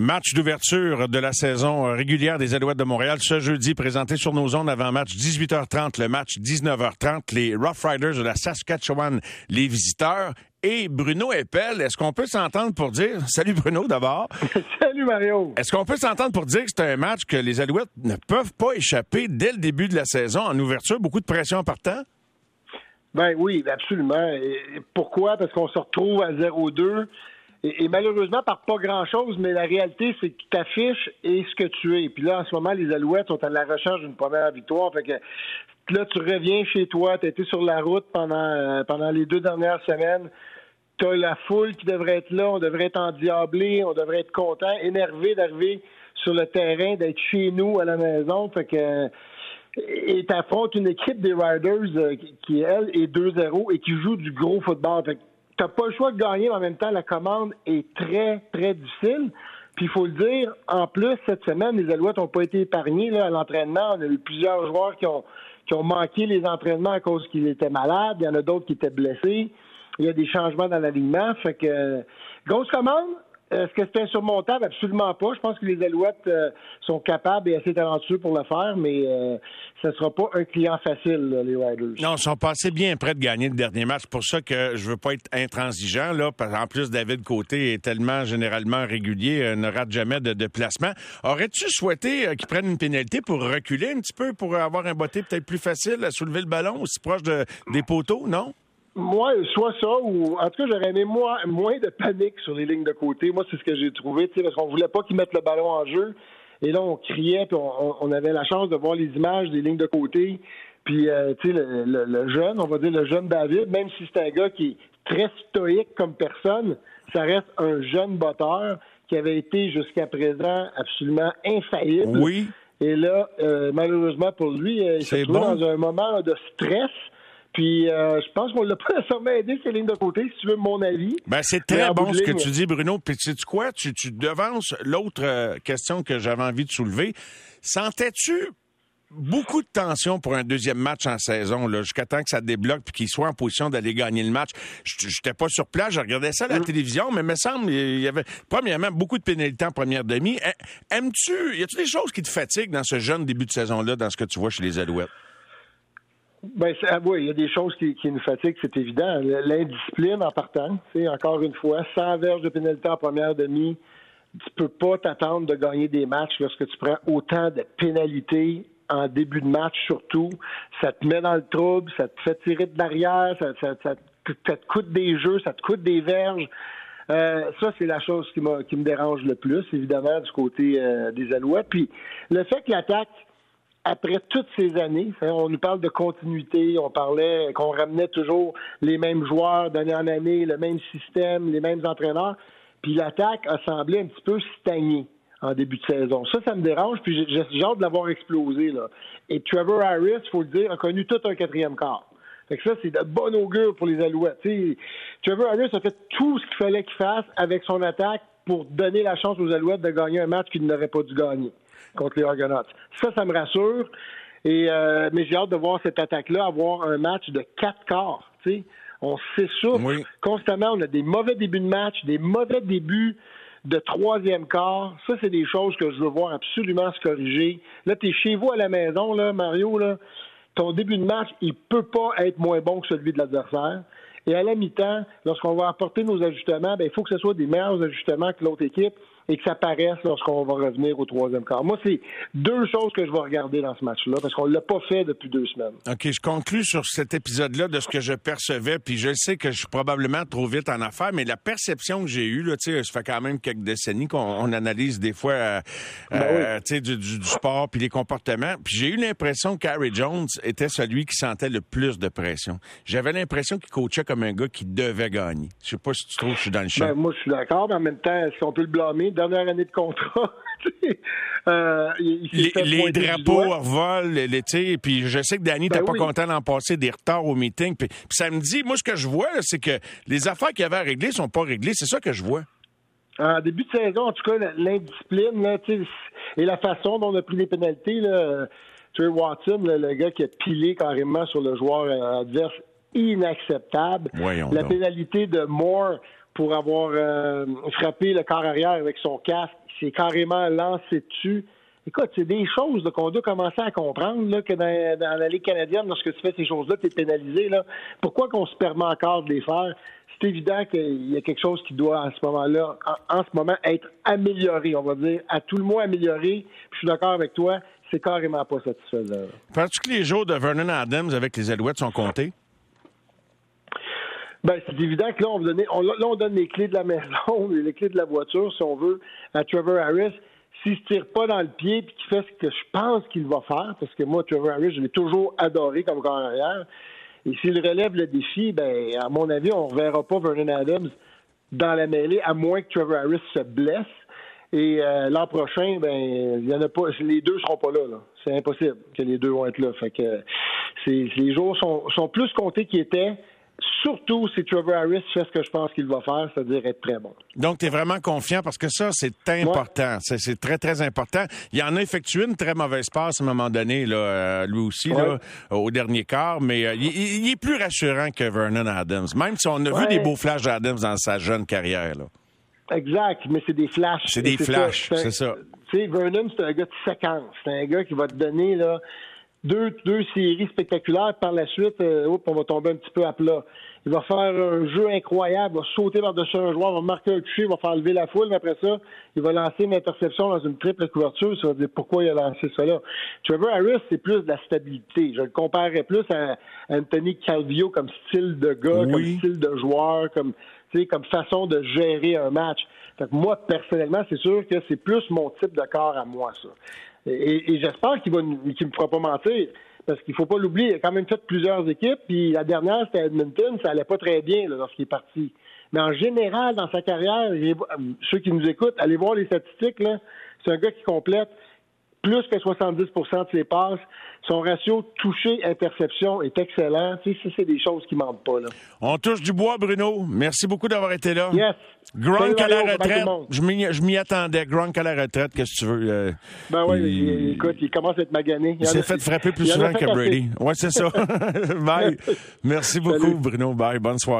Match d'ouverture de la saison régulière des Alouettes de Montréal ce jeudi, présenté sur nos ondes avant match 18h30, le match 19h30, les Rough Riders de la Saskatchewan, les visiteurs. Et Bruno Eppel, est-ce qu'on peut s'entendre pour dire, salut Bruno d'abord. salut Mario. Est-ce qu'on peut s'entendre pour dire que c'est un match que les Alouettes ne peuvent pas échapper dès le début de la saison en ouverture, beaucoup de pression en partant? Ben oui, absolument. Et pourquoi? Parce qu'on se retrouve à 0-2 et, malheureusement, par pas grand-chose, mais la réalité, c'est que tu t'affiches et ce que tu es. Puis là, en ce moment, les Alouettes sont à la recherche d'une première victoire. Fait que là, tu reviens chez toi, tu été sur la route pendant, euh, pendant les deux dernières semaines. Tu as la foule qui devrait être là, on devrait être endiablé, on devrait être content, énervé d'arriver sur le terrain, d'être chez nous à la maison. Fait que et t'affrontes une équipe des Riders euh, qui, elle, est 2-0 et qui joue du gros football. Fait t'as pas le choix de gagner, mais en même temps, la commande est très, très difficile. Puis il faut le dire, en plus, cette semaine, les Alouettes n'ont pas été épargnés là, à l'entraînement. On a eu plusieurs joueurs qui ont, qui ont manqué les entraînements à cause qu'ils étaient malades. Il y en a d'autres qui étaient blessés. Il y a des changements dans l'alignement. Fait que grosse commande, est-ce que c'est insurmontable? Absolument pas. Je pense que les Alouettes euh, sont capables et assez talentueux pour le faire, mais euh, ce ne sera pas un client facile, les Riders. Non, ils sont passés bien près de gagner le dernier match. C'est pour ça que je veux pas être intransigeant. Là, en plus, David Côté est tellement généralement régulier, euh, ne rate jamais de, placement. Aurais-tu souhaité qu'ils prennent une pénalité pour reculer un petit peu, pour avoir un botté peut-être plus facile à soulever le ballon, aussi proche de, des poteaux, non? Moi, soit ça, ou en tout cas, j'aurais aimé moins, moins de panique sur les lignes de côté. Moi, c'est ce que j'ai trouvé, parce qu'on voulait pas qu'ils mettent le ballon en jeu. Et là, on criait, puis on, avait la chance de voir les images des lignes de côté. Puis, euh, tu sais, le, jeune, on va dire le jeune David, même si c'est un gars qui est très stoïque comme personne, ça reste un jeune botteur qui avait été jusqu'à présent absolument infaillible. Oui. Et là, euh, malheureusement pour lui, euh, il s'est trouvé dans un moment de stress puis euh, je pense qu'on l'a pas nécessairement aidé, ces lignes de côté, si tu veux mon avis. Ben, c'est très bon ce que tu dis, Bruno. Puis tu sais quoi? Tu, tu devances l'autre euh, question que j'avais envie de soulever. Sentais-tu beaucoup de tension pour un deuxième match en saison, là, jusqu'à temps que ça débloque puis qu'il soit en position d'aller gagner le match? Je n'étais pas sur place, je regardais ça à la mm. télévision, mais il me semble il y avait premièrement beaucoup de pénalités en première demi. Aimes-tu, y a-tu des choses qui te fatiguent dans ce jeune début de saison-là, dans ce que tu vois chez les Alouettes? Ben, ah oui, il y a des choses qui, qui nous fatiguent, c'est évident. L'indiscipline en partant, c'est encore une fois, sans verge de pénalité en première demi, tu peux pas t'attendre de gagner des matchs lorsque tu prends autant de pénalités en début de match surtout. Ça te met dans le trouble, ça te fait tirer de l'arrière, ça, ça, ça, te coûte des jeux, ça te coûte des verges. Euh, ça, c'est la chose qui, qui me dérange le plus, évidemment, du côté euh, des Alouettes. Puis le fait que l'attaque après toutes ces années, on nous parle de continuité, on parlait qu'on ramenait toujours les mêmes joueurs d'année en année, le même système, les mêmes entraîneurs, puis l'attaque a semblé un petit peu stagner en début de saison. Ça, ça me dérange, puis j'ai hâte de l'avoir explosé. Là. Et Trevor Harris, faut le dire, a connu tout un quatrième quart. Fait que ça, c'est de bon augure pour les Alouettes. Trevor Harris a fait tout ce qu'il fallait qu'il fasse avec son attaque pour donner la chance aux Alouettes de gagner un match qu'ils n'auraient pas dû gagner contre les Argonauts. Ça, ça me rassure. Et, euh, mais j'ai hâte de voir cette attaque-là avoir un match de quatre quarts. sais. On s'essouffle constamment. On a des mauvais débuts de match, des mauvais débuts de troisième quart. Ça, c'est des choses que je veux voir absolument se corriger. Là, tu es chez vous à la maison, là, Mario. Là. Ton début de match, il peut pas être moins bon que celui de l'adversaire. Et à la mi-temps, lorsqu'on va apporter nos ajustements, ben, il faut que ce soit des meilleurs ajustements que l'autre équipe et que ça paraisse lorsqu'on va revenir au troisième quart. Moi, c'est deux choses que je vais regarder dans ce match-là, parce qu'on ne l'a pas fait depuis deux semaines. OK, je conclus sur cet épisode-là de ce que je percevais, puis je sais que je suis probablement trop vite en affaires, mais la perception que j'ai eue, là, ça fait quand même quelques décennies qu'on analyse des fois euh, ben euh, du, du, sport puis les comportements, puis j'ai eu l'impression que Harry Jones était celui qui sentait le plus de pression. J'avais l'impression qu'il coachait comme un gars qui devait gagner. Je sais pas si tu trouves que je suis dans le champ. Ben, moi, je suis d'accord, mais en même temps, est-ce qu'on peut le blâmer? Dernière année de contrat. euh, les, drapeaux revolent, et puis je sais que Danny n'était ben pas content d'en passer des retards au meeting. Puis, ça me dit, moi, ce que je vois, c'est que les affaires qu'il y avait à régler sont pas réglées. C'est ça que je vois. En début de saison, en tout cas, l'indiscipline et la façon dont on a pris les pénalités, là, Trey Watson, le gars qui a pilé carrément sur le joueur adverse, inacceptable. la pénalité de Moore pour avoir euh, frappé le corps arrière avec son casque, c'est carrément lancé dessus. Écoute, c'est des choses qu'on doit commencer à comprendre là, que dans, la Ligue canadienne, lorsque tu fais ces choses-là, tu es pénalisé. Là. Pourquoi qu'on se permet encore de les faire? C'est évident qu'il y a quelque chose qui doit, à ce moment-là, en, ce moment, être amélioré, on va dire, à tout le moins amélioré. je suis d'accord avec toi, c'est carrément pas satisfaisant. Penses-tu que les jours de Vernon Adams avec les Alouettes sont comptés? Ben, c'est évident que là, on, on, là, on donne les clés de la maison, les clés de la voiture, si on veut, à Trevor Harris. S'il se tire pas dans le pied et qu'il fait ce que je pense qu'il va faire, parce que moi, Trevor Harris, je l'ai toujours adoré comme corps arrière, et s'il relève le défi, ben, à mon avis, on ne reverra pas Vernon Adams dans la mêlée, à moins que Trevor Harris se blesse. Et euh, l'an prochain, ben, y en a pas, les deux seront pas là. là. C'est impossible que les deux vont être là. Fait que les jours sont, sont plus comptés qu'ils étaient surtout si Trevor Harris fait ce que je pense qu'il va faire, c'est-à-dire être très bon. Donc, tu es vraiment confiant parce que ça, c'est important. C'est très, très important. Il en a effectué une très mauvaise passe à un moment donné, là, euh, lui aussi, là, au dernier quart, mais euh, il, est plus rassurant que Vernon Adams, même si on a vu des beaux flashs d'Adams dans sa jeune carrière. Là. Exact, mais c'est des flashs. C'est des flashs, c'est ça. Tu sais, Vernon, c'est un gars de séquence. C'est un gars qui va te donner là, deux, deux séries spectaculaires. Par la suite, euh, on va tomber un petit peu à plat. Il va faire un jeu incroyable, il va sauter par-dessus un joueur, va marquer un toucher, il va faire lever la foule, mais après ça, il va lancer une interception dans une triple couverture. Ça va dire pourquoi il a lancé ça là. Trevor Harris, c'est plus de la stabilité. Je le comparerais plus à Anthony Calvio comme style de gars, comme style de joueur, comme, comme façon de gérer un match. Fait moi, personnellement, c'est sûr que c'est plus mon type de corps à moi, ça. Et, j'espère qu'il qu'il me fera pas mentir. Parce qu'il faut pas l'oublier, il a quand même fait plusieurs équipes, puis la dernière, c'était Edmonton, ça allait pas très bien lorsqu'il est parti. Mais en général, dans sa carrière, ceux qui nous écoutent, allez voir les statistiques. C'est un gars qui complète plus que 70% de ses passes. Son ratio touché-interception est excellent. Tu sais, c'est des choses qui mentent pas. Là. On touche du bois, Bruno. Merci beaucoup d'avoir été là. Yes. Gronk à la retraite. Je m'y attendais. Gronk à la retraite, qu'est-ce que tu veux? Euh, ben oui, écoute, il commence à être magané. Il, s'est fait frapper plus souvent que Brady. Oui, c'est ça. Bye. Merci beaucoup, Bruno. Bye. Bonne soirée.